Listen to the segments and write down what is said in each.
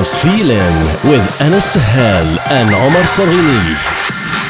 Feeling with Anas Sahel and Omar Sarini.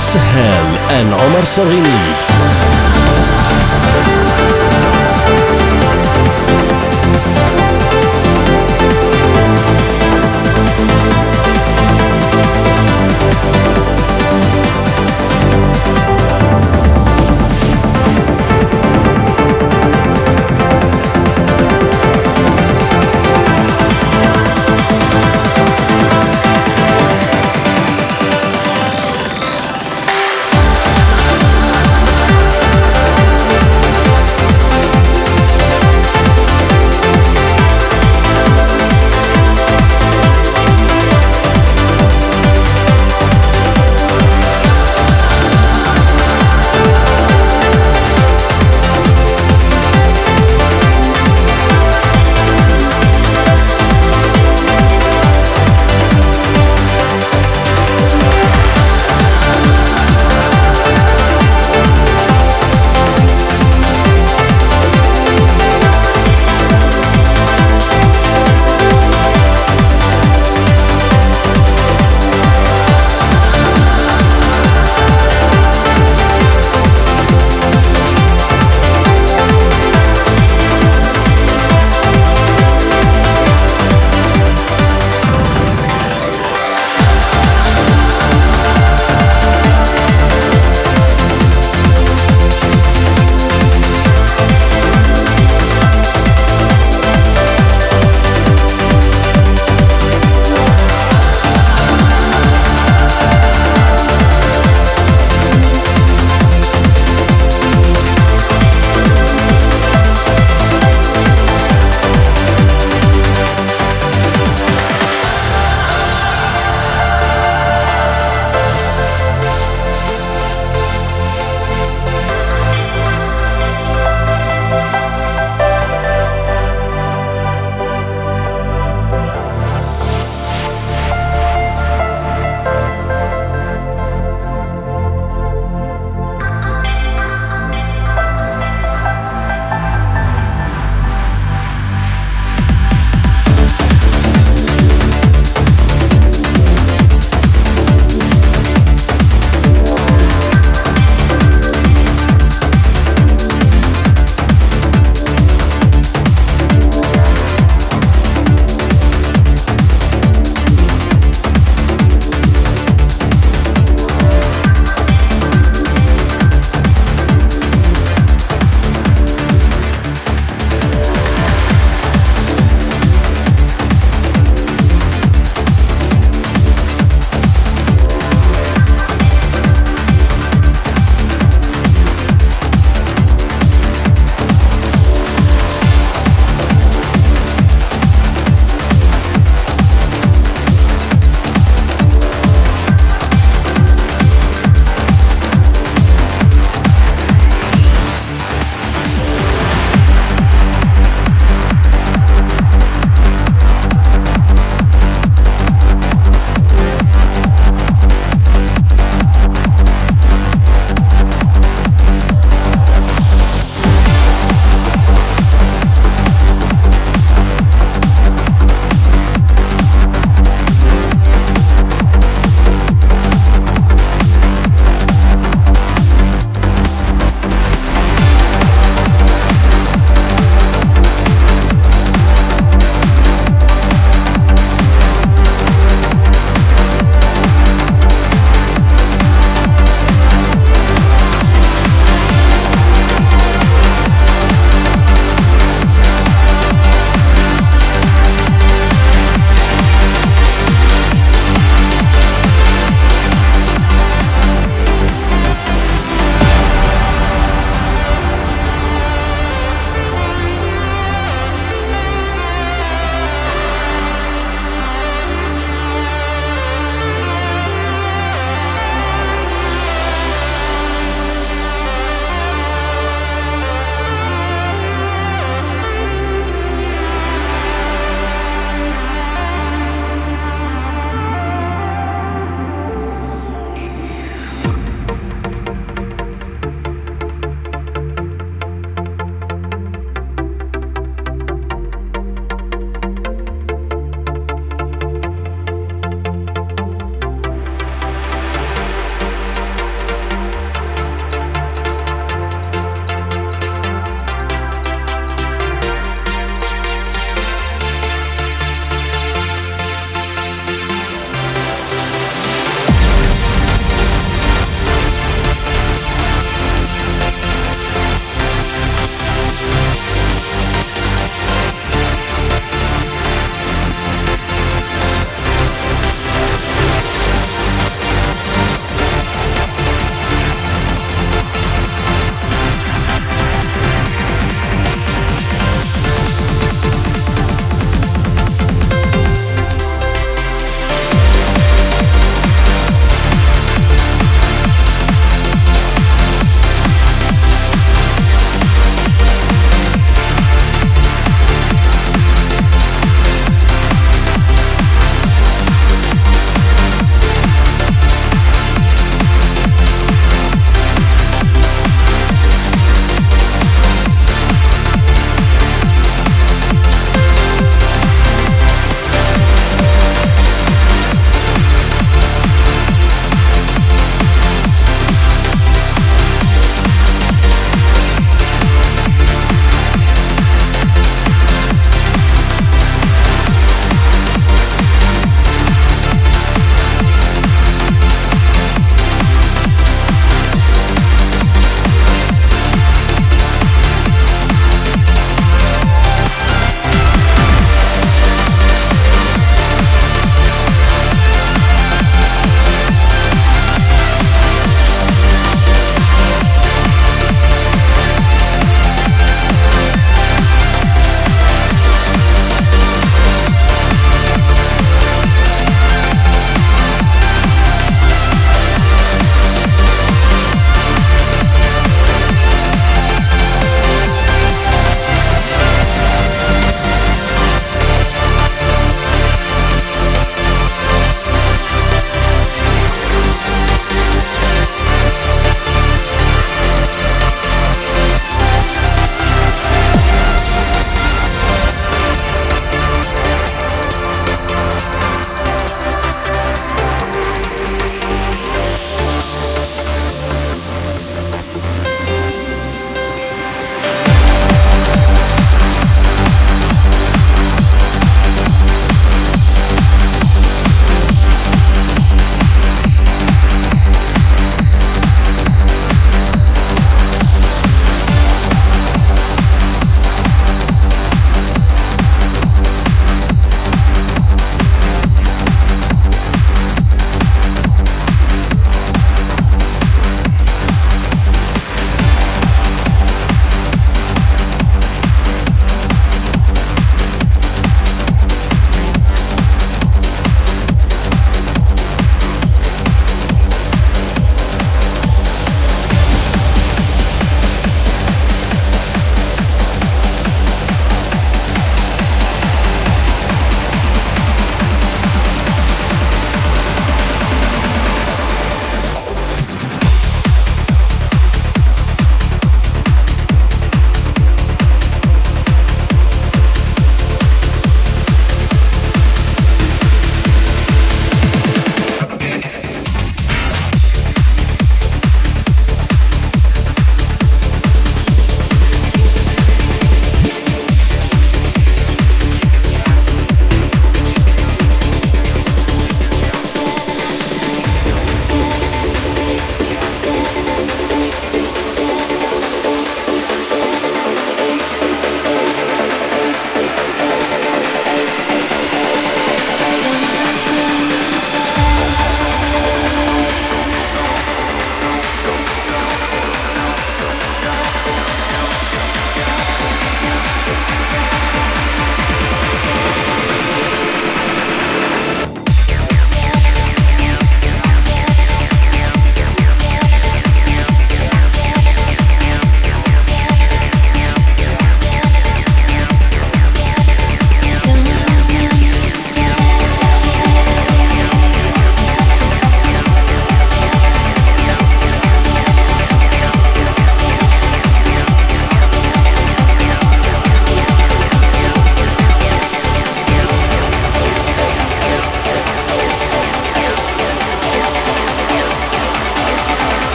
السهال أن عمر صغير.